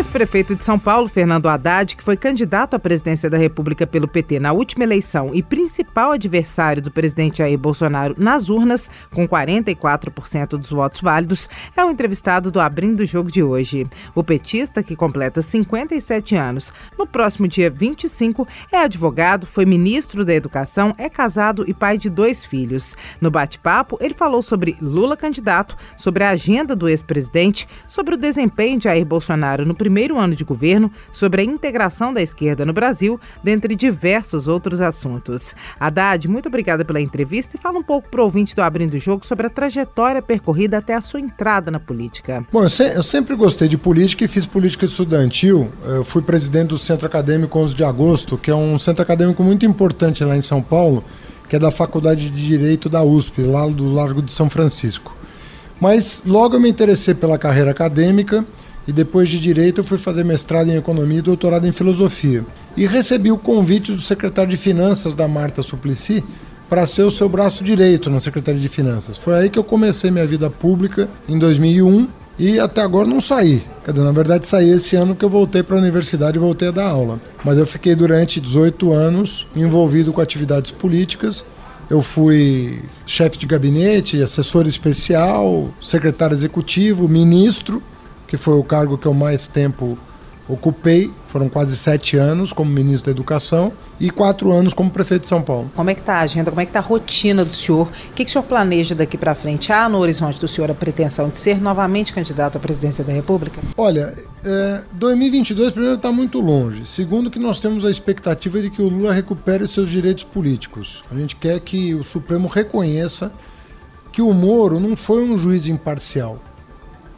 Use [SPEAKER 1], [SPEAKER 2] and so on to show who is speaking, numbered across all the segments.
[SPEAKER 1] Ex-prefeito de São Paulo, Fernando Haddad, que foi candidato à presidência da República pelo PT na última eleição e principal adversário do presidente Jair Bolsonaro nas urnas, com 44% dos votos válidos, é o entrevistado do Abrindo o Jogo de hoje. O petista, que completa 57 anos no próximo dia 25, é advogado, foi ministro da Educação, é casado e pai de dois filhos. No bate-papo, ele falou sobre Lula candidato, sobre a agenda do ex-presidente, sobre o desempenho de Jair Bolsonaro no primeiro ano de governo sobre a integração da esquerda no Brasil, dentre diversos outros assuntos. Haddad, muito obrigada pela entrevista e fala um pouco para o ouvinte do Abrindo o Jogo sobre a trajetória percorrida até a sua entrada na política.
[SPEAKER 2] Bom, eu, se, eu sempre gostei de política e fiz política estudantil. Eu fui presidente do Centro Acadêmico 11 de Agosto, que é um centro acadêmico muito importante lá em São Paulo, que é da Faculdade de Direito da USP, lá do Largo de São Francisco. Mas logo eu me interessei pela carreira acadêmica e depois de direito eu fui fazer mestrado em economia e doutorado em filosofia. E recebi o convite do secretário de Finanças da Marta Suplicy para ser o seu braço direito na Secretaria de Finanças. Foi aí que eu comecei minha vida pública em 2001 e até agora não saí. Dizer, na verdade saí esse ano que eu voltei para a universidade e voltei a dar aula. Mas eu fiquei durante 18 anos envolvido com atividades políticas. Eu fui chefe de gabinete, assessor especial, secretário executivo, ministro que foi o cargo que eu mais tempo ocupei. Foram quase sete anos como ministro da Educação e quatro anos como prefeito de São Paulo.
[SPEAKER 1] Como é que está a agenda? Como é que está a rotina do senhor? O que, que o senhor planeja daqui para frente? Há no horizonte do senhor a pretensão de ser novamente candidato à presidência da República?
[SPEAKER 2] Olha, é, 2022 primeiro está muito longe. Segundo que nós temos a expectativa de que o Lula recupere seus direitos políticos. A gente quer que o Supremo reconheça que o Moro não foi um juiz imparcial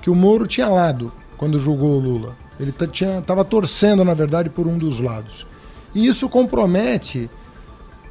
[SPEAKER 2] que o Moro tinha lado quando julgou o Lula. Ele estava torcendo, na verdade, por um dos lados. E isso compromete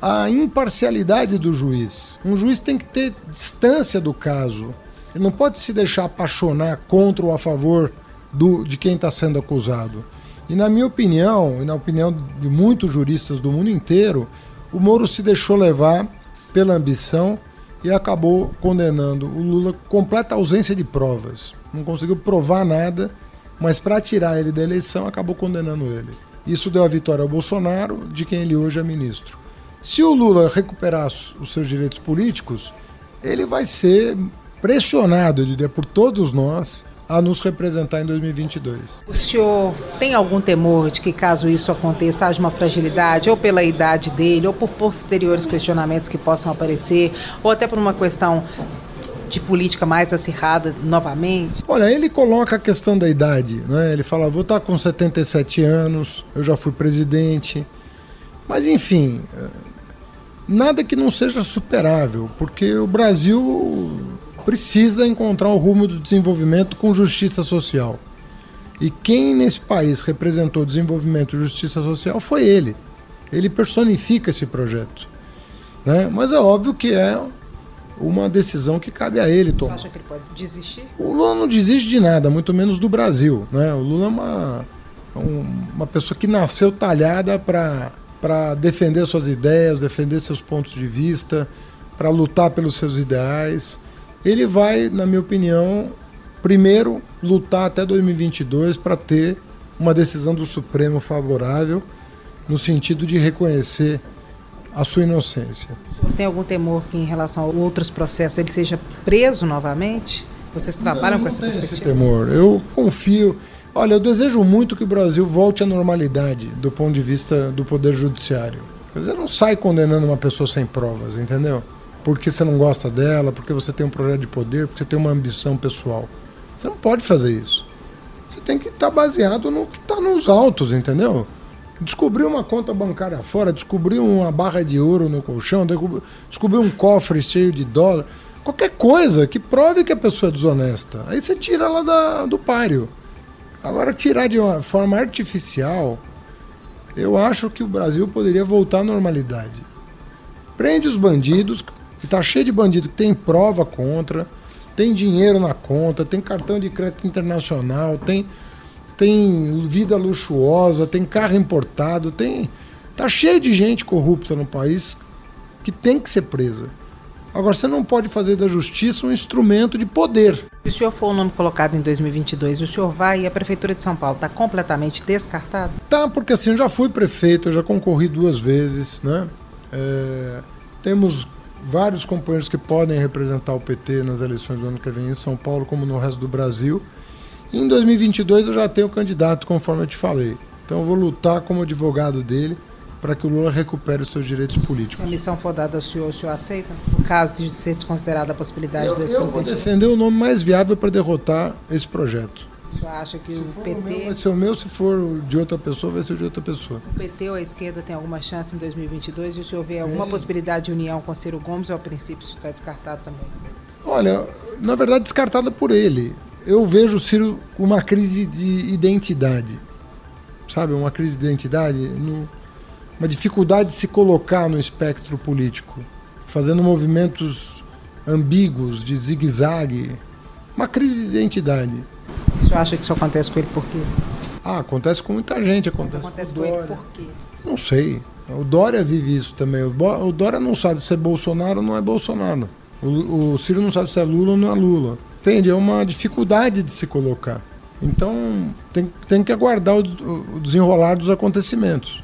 [SPEAKER 2] a imparcialidade do juiz. Um juiz tem que ter distância do caso. Ele não pode se deixar apaixonar contra ou a favor do, de quem está sendo acusado. E na minha opinião, e na opinião de muitos juristas do mundo inteiro, o Moro se deixou levar pela ambição e acabou condenando o Lula completa ausência de provas. Não conseguiu provar nada, mas para tirar ele da eleição acabou condenando ele. Isso deu a vitória ao Bolsonaro, de quem ele hoje é ministro. Se o Lula recuperar os seus direitos políticos, ele vai ser pressionado, eu diria, por todos nós a nos representar em 2022.
[SPEAKER 1] O senhor tem algum temor de que, caso isso aconteça, haja uma fragilidade, ou pela idade dele, ou por posteriores questionamentos que possam aparecer, ou até por uma questão de política mais acirrada novamente?
[SPEAKER 2] Olha, ele coloca a questão da idade, né? Ele fala: vou estar com 77 anos, eu já fui presidente. Mas, enfim, eh, nada que não seja superável, porque o Brasil precisa encontrar o rumo do desenvolvimento com justiça social. E quem nesse país representou desenvolvimento e justiça social foi ele. Ele personifica esse projeto. Né? Mas é óbvio que é uma decisão que cabe a ele tomar.
[SPEAKER 1] Você acha que ele pode desistir?
[SPEAKER 2] O Lula não desiste de nada, muito menos do Brasil. Né? O Lula é uma, uma pessoa que nasceu talhada para defender suas ideias, defender seus pontos de vista, para lutar pelos seus ideais ele vai, na minha opinião, primeiro lutar até 2022 para ter uma decisão do Supremo favorável no sentido de reconhecer a sua inocência.
[SPEAKER 1] O senhor tem algum temor que em relação a outros processos ele seja preso novamente? Vocês trabalham
[SPEAKER 2] não,
[SPEAKER 1] com essa perspectiva?
[SPEAKER 2] Esse temor. Eu confio. Olha, eu desejo muito que o Brasil volte à normalidade do ponto de vista do poder judiciário. Quer dizer, não sai condenando uma pessoa sem provas, entendeu? Porque você não gosta dela, porque você tem um projeto de poder, porque você tem uma ambição pessoal. Você não pode fazer isso. Você tem que estar tá baseado no que está nos autos, entendeu? Descobrir uma conta bancária fora, descobrir uma barra de ouro no colchão, descobrir um cofre cheio de dólar, qualquer coisa que prove que a pessoa é desonesta. Aí você tira ela da, do páreo. Agora, tirar de uma forma artificial, eu acho que o Brasil poderia voltar à normalidade. Prende os bandidos, e tá cheio de bandido que tem prova contra, tem dinheiro na conta, tem cartão de crédito internacional, tem, tem vida luxuosa, tem carro importado, tem Tá cheio de gente corrupta no país que tem que ser presa. Agora, você não pode fazer da justiça um instrumento de poder.
[SPEAKER 1] Se o senhor for o nome colocado em 2022, o senhor vai e a Prefeitura de São Paulo está completamente descartada?
[SPEAKER 2] Tá, porque assim, eu já fui prefeito, eu já concorri duas vezes, né? É, temos vários companheiros que podem representar o PT nas eleições do ano que vem em São Paulo, como no resto do Brasil. E em 2022 eu já tenho candidato, conforme eu te falei. Então eu vou lutar como advogado dele para que o Lula recupere os seus direitos políticos. Se
[SPEAKER 1] a missão for dada ao senhor, o senhor aceita? No caso de ser desconsiderada a possibilidade eu, do ex-presidente?
[SPEAKER 2] Eu vou defender o nome mais viável para derrotar esse projeto.
[SPEAKER 1] O senhor acha que se o PT. O
[SPEAKER 2] meu, vai ser o meu, se for de outra pessoa, vai ser de outra pessoa.
[SPEAKER 1] O PT ou a esquerda tem alguma chance em 2022 e o senhor vê alguma é. possibilidade de união com Ciro Gomes ou, ao princípio, isso está descartado também?
[SPEAKER 2] Olha, na verdade, descartada por ele. Eu vejo o Ciro uma crise de identidade. Sabe, uma crise de identidade. Uma dificuldade de se colocar no espectro político, fazendo movimentos ambíguos, de zigue-zague, uma crise de identidade.
[SPEAKER 1] Senhor acha que isso acontece com ele por quê?
[SPEAKER 2] Ah, acontece com muita gente, acontece,
[SPEAKER 1] acontece
[SPEAKER 2] com,
[SPEAKER 1] com ele por quê?
[SPEAKER 2] Não sei. O Dória vive isso também. O Dória não sabe se é Bolsonaro ou não é Bolsonaro. O, o Ciro não sabe se é Lula ou não é Lula. Entende? É uma dificuldade de se colocar. Então tem, tem que aguardar o, o desenrolar dos acontecimentos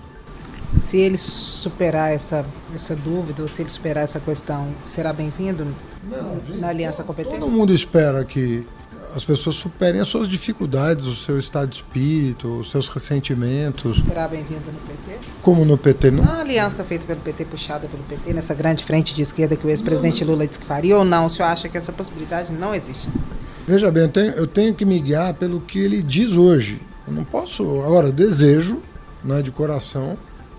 [SPEAKER 1] se ele superar essa, essa dúvida, ou se ele superar essa questão, será bem-vindo na aliança competente?
[SPEAKER 2] Todo mundo espera que as pessoas superem as suas dificuldades, o seu estado de espírito, os seus ressentimentos.
[SPEAKER 1] Será bem-vindo no PT?
[SPEAKER 2] Como no PT? Não?
[SPEAKER 1] Na aliança feita pelo PT, puxada pelo PT, nessa grande frente de esquerda que o ex-presidente Lula disse que faria, ou não? O senhor acha que essa possibilidade não existe?
[SPEAKER 2] Veja bem, eu tenho, eu tenho que me guiar pelo que ele diz hoje. Eu não posso. Agora, desejo, né, de coração,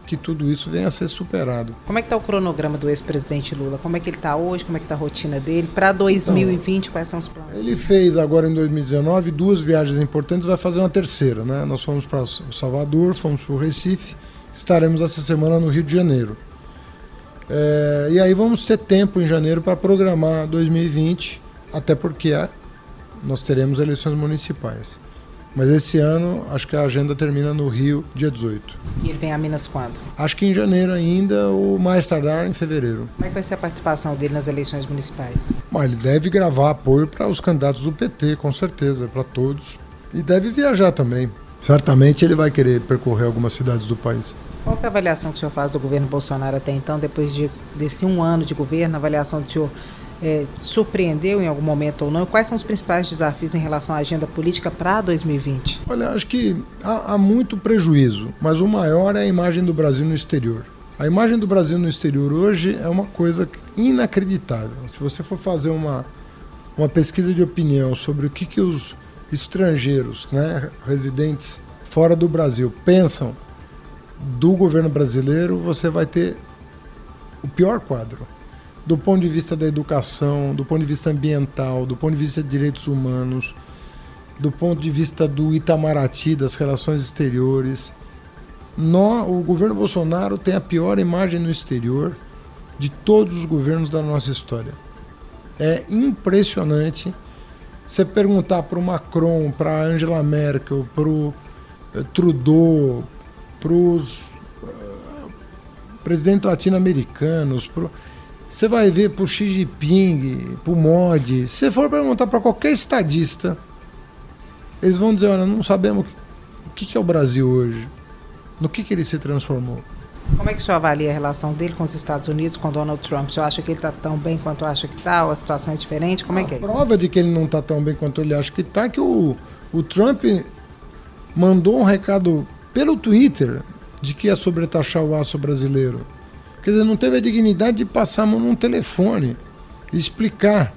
[SPEAKER 2] que tudo isso venha a ser superado.
[SPEAKER 1] Como é que está o cronograma do ex-presidente Lula? Como é que ele está hoje? Como é que está a rotina dele? Para 2020, então, quais são os planos?
[SPEAKER 2] Ele fez agora em 2019 duas viagens importantes, vai fazer uma terceira. Né? Nós fomos para Salvador, fomos para o Recife, estaremos essa semana no Rio de Janeiro. É, e aí vamos ter tempo em janeiro para programar 2020, até porque é, nós teremos eleições municipais. Mas esse ano, acho que a agenda termina no Rio, dia 18.
[SPEAKER 1] E ele vem a Minas quando?
[SPEAKER 2] Acho que em janeiro ainda, ou mais tardar em fevereiro.
[SPEAKER 1] Como é que vai ser a participação dele nas eleições municipais?
[SPEAKER 2] Mas ele deve gravar apoio para os candidatos do PT, com certeza, para todos. E deve viajar também. Certamente ele vai querer percorrer algumas cidades do país.
[SPEAKER 1] Qual é a avaliação que o senhor faz do governo Bolsonaro até então, depois de, desse um ano de governo, a avaliação do senhor é, surpreendeu em algum momento ou não? Quais são os principais desafios em relação à agenda política para 2020?
[SPEAKER 2] Olha, acho que há, há muito prejuízo, mas o maior é a imagem do Brasil no exterior. A imagem do Brasil no exterior hoje é uma coisa inacreditável. Se você for fazer uma, uma pesquisa de opinião sobre o que, que os estrangeiros, né, residentes fora do Brasil, pensam do governo brasileiro, você vai ter o pior quadro do ponto de vista da educação, do ponto de vista ambiental, do ponto de vista de direitos humanos, do ponto de vista do Itamaraty, das relações exteriores. O governo Bolsonaro tem a pior imagem no exterior de todos os governos da nossa história. É impressionante. Você perguntar para o Macron, para Angela Merkel, para o eh, Trudeau, para os uh, presidentes latino-americanos, pro você vai ver pro Xi Jinping, pro Modi. Se você for perguntar para qualquer estadista, eles vão dizer: olha, não sabemos o que, é o Brasil hoje, no que, que ele se transformou.
[SPEAKER 1] Como é que o senhor avalia a relação dele com os Estados Unidos, com Donald Trump? O senhor acha que ele está tão bem quanto acha que está? Ou a situação é diferente? Como é que é
[SPEAKER 2] isso? A prova de que ele não está tão bem quanto ele acha que está é que o, o Trump mandou um recado pelo Twitter de que ia sobretaxar o aço brasileiro. Quer dizer, não teve a dignidade de passar a mão num telefone e explicar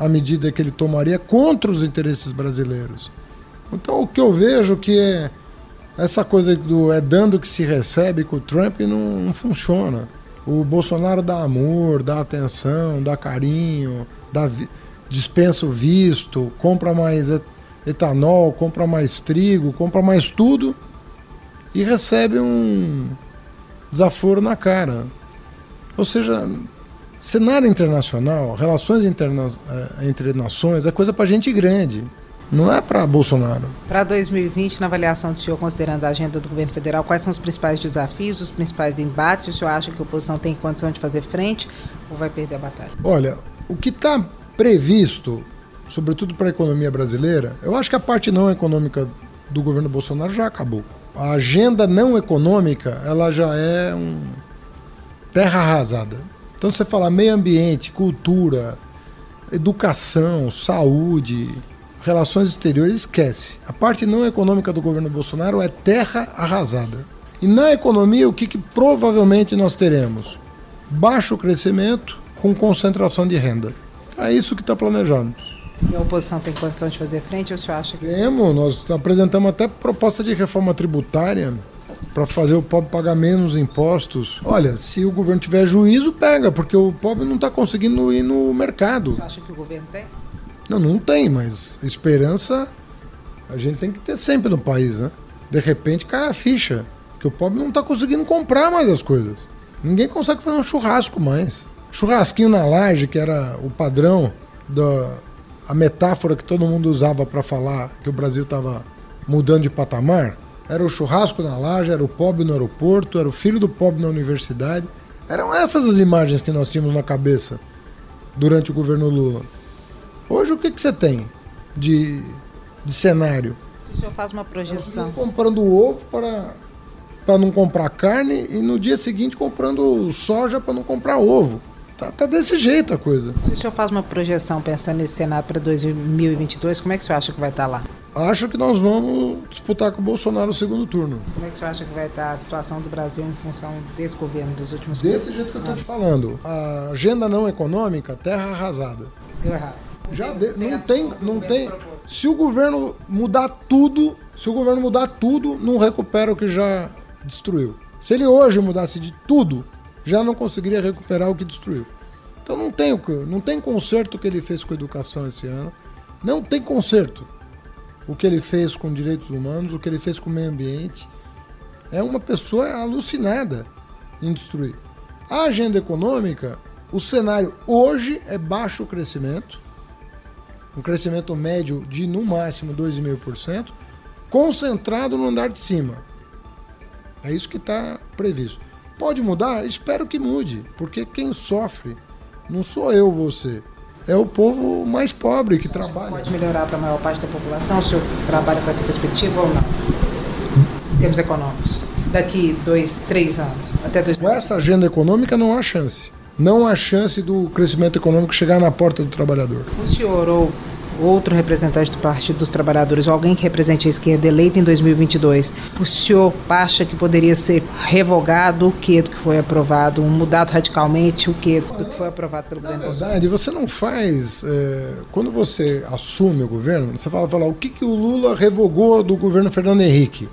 [SPEAKER 2] a medida que ele tomaria contra os interesses brasileiros. Então, o que eu vejo que é essa coisa do é dando que se recebe com o Trump não, não funciona. O Bolsonaro dá amor, dá atenção, dá carinho, dá dispensa o visto, compra mais etanol, compra mais trigo, compra mais tudo e recebe um, desaforo na cara. Ou seja, cenário internacional, relações interna eh, entre nações é coisa para gente grande. Não é para Bolsonaro.
[SPEAKER 1] Para 2020, na avaliação do senhor, considerando a agenda do governo federal, quais são os principais desafios, os principais embates? O senhor acha que a oposição tem condição de fazer frente ou vai perder a batalha?
[SPEAKER 2] Olha, o que está previsto, sobretudo para a economia brasileira, eu acho que a parte não econômica do governo Bolsonaro já acabou. A agenda não econômica, ela já é um terra arrasada. Então você fala meio ambiente, cultura, educação, saúde, relações exteriores, esquece. A parte não econômica do governo Bolsonaro é terra arrasada. E na economia, o que, que provavelmente nós teremos? Baixo crescimento com concentração de renda. É isso que está planejado.
[SPEAKER 1] E a oposição tem condição de fazer frente ou o senhor acha que.
[SPEAKER 2] Temos, nós apresentamos até proposta de reforma tributária para fazer o pobre pagar menos impostos. Olha, se o governo tiver juízo, pega, porque o pobre não está conseguindo ir no mercado.
[SPEAKER 1] Você acha que o governo tem?
[SPEAKER 2] Não, não tem, mas esperança a gente tem que ter sempre no país, né? De repente cai a ficha, que o pobre não está conseguindo comprar mais as coisas. Ninguém consegue fazer um churrasco mais. Churrasquinho na laje, que era o padrão da a metáfora que todo mundo usava para falar que o Brasil estava mudando de patamar, era o churrasco na laje, era o pobre no aeroporto, era o filho do pobre na universidade. Eram essas as imagens que nós tínhamos na cabeça durante o governo Lula. Hoje o que, que você tem de, de cenário?
[SPEAKER 1] O senhor faz uma projeção.
[SPEAKER 2] Comprando ovo para, para não comprar carne e no dia seguinte comprando soja para não comprar ovo. Tá, tá, desse jeito a coisa.
[SPEAKER 1] Se o senhor faz uma projeção pensando nesse cenário para 2022, como é que o senhor acha que vai estar lá?
[SPEAKER 2] Acho que nós vamos disputar com o Bolsonaro o segundo turno.
[SPEAKER 1] Como é que o senhor acha que vai estar a situação do Brasil em função desse governo dos últimos
[SPEAKER 2] Desse jeito que eu estou te falando. A agenda não econômica, terra arrasada.
[SPEAKER 1] Deu errado.
[SPEAKER 2] Já de, não tem, não tem. Se o governo mudar tudo, se o governo mudar tudo, não recupera o que já destruiu. Se ele hoje mudasse de tudo, já não conseguiria recuperar o que destruiu. Então não tem, não tem conserto que ele fez com a educação esse ano. Não tem conserto o que ele fez com direitos humanos, o que ele fez com o meio ambiente. É uma pessoa alucinada em destruir. A agenda econômica, o cenário hoje é baixo crescimento um crescimento médio de no máximo 2,5%, concentrado no andar de cima. É isso que está previsto. Pode mudar? Espero que mude, porque quem sofre não sou eu, você. É o povo mais pobre que trabalha.
[SPEAKER 1] Pode melhorar para a maior parte da população? O senhor trabalha com essa perspectiva ou não? Em termos econômicos. Daqui dois, três anos, até dois.
[SPEAKER 2] Com essa agenda econômica não há chance não há chance do crescimento econômico chegar na porta do trabalhador.
[SPEAKER 1] O senhor ou outro representante do Partido dos Trabalhadores, ou alguém que represente a esquerda eleita em 2022, o senhor acha que poderia ser revogado o que que foi aprovado, mudado radicalmente o que que foi aprovado pelo
[SPEAKER 2] Na
[SPEAKER 1] governo
[SPEAKER 2] verdade, você não faz. É, quando você assume o governo, você fala, fala o que, que o Lula revogou do governo Fernando Henrique.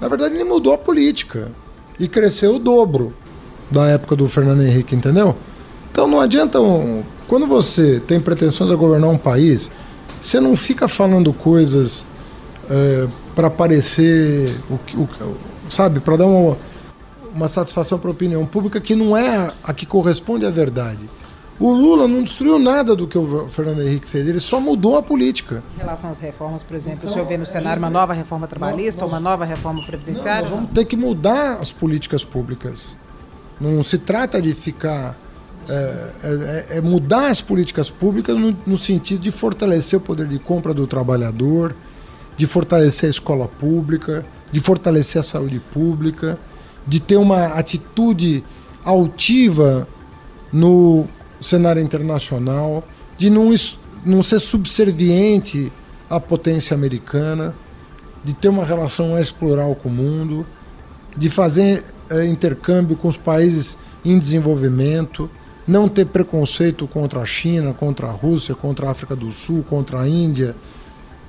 [SPEAKER 2] Na verdade, ele mudou a política e cresceu o dobro da época do Fernando Henrique, entendeu? Então não adianta. Um, quando você tem pretensões de governar um país, você não fica falando coisas é, para parecer. O, o, sabe, para dar uma, uma satisfação para a opinião pública que não é a que corresponde à verdade. O Lula não destruiu nada do que o Fernando Henrique fez, ele só mudou a política.
[SPEAKER 1] Em relação às reformas, por exemplo, então, o senhor vê no cenário uma nova reforma trabalhista, nós, uma nova reforma previdenciária?
[SPEAKER 2] Não, nós vamos ter que mudar as políticas públicas. Não se trata de ficar. É, é, é mudar as políticas públicas no, no, sentido de fortalecer o poder de compra do trabalhador, de fortalecer a escola pública, de fortalecer a saúde pública, de ter uma atitude altiva no cenário internacional, de não, não ser subserviente à potência americana, de ter uma relação mais plural com o mundo, de fazer é, intercâmbio com os países em desenvolvimento, não ter preconceito contra a China, contra a Rússia, contra a África do Sul, contra a Índia,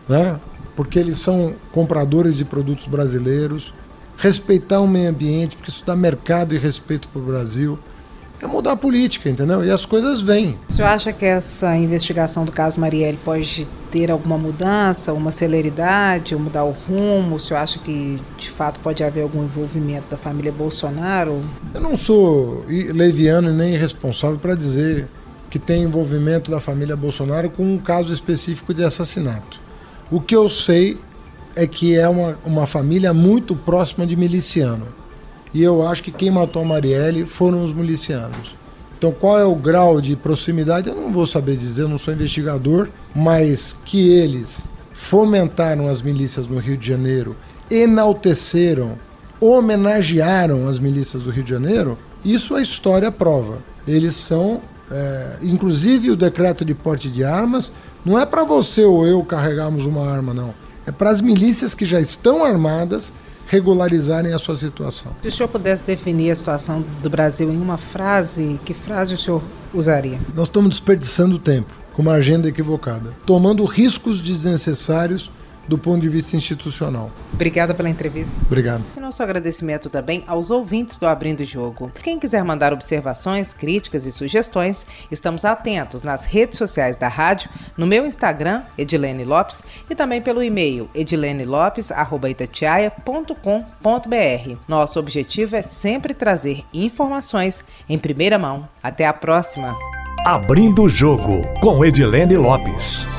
[SPEAKER 2] né? porque eles são compradores de produtos brasileiros, respeitar o meio ambiente, porque isso dá mercado e respeito para o Brasil é mudar a política, entendeu? E as coisas vêm.
[SPEAKER 1] O senhor acha que essa investigação do caso Marielle pode ter alguma mudança, uma celeridade, mudar o rumo? O senhor acha que, de fato, pode haver algum envolvimento da família Bolsonaro?
[SPEAKER 2] Eu não sou leviano nem irresponsável para dizer que tem envolvimento da família Bolsonaro com um caso específico de assassinato. O que eu sei é que é uma, uma família muito próxima de miliciano. E eu acho que quem matou a Marielle foram os milicianos. Então, qual é o grau de proximidade? Eu não vou saber dizer, eu não sou investigador, mas que eles fomentaram as milícias no Rio de Janeiro, enalteceram, homenagearam as milícias do Rio de Janeiro, isso a história prova. Eles são, é, inclusive o decreto de porte de armas, não é para você ou eu carregarmos uma arma, não. É para as milícias que já estão armadas regularizarem a sua situação.
[SPEAKER 1] Se o senhor pudesse definir a situação do Brasil em uma frase, que frase o senhor usaria?
[SPEAKER 2] Nós estamos desperdiçando tempo com uma agenda equivocada, tomando riscos desnecessários do ponto de vista institucional.
[SPEAKER 1] Obrigada pela entrevista.
[SPEAKER 2] Obrigado.
[SPEAKER 1] E nosso agradecimento também aos ouvintes do Abrindo o Jogo. Quem quiser mandar observações, críticas e sugestões, estamos atentos nas redes sociais da rádio, no meu Instagram, Edilene Lopes, e também pelo e-mail edilenelopes.itatiaia.com.br. Nosso objetivo é sempre trazer informações em primeira mão. Até a próxima!
[SPEAKER 3] Abrindo o Jogo, com Edilene Lopes.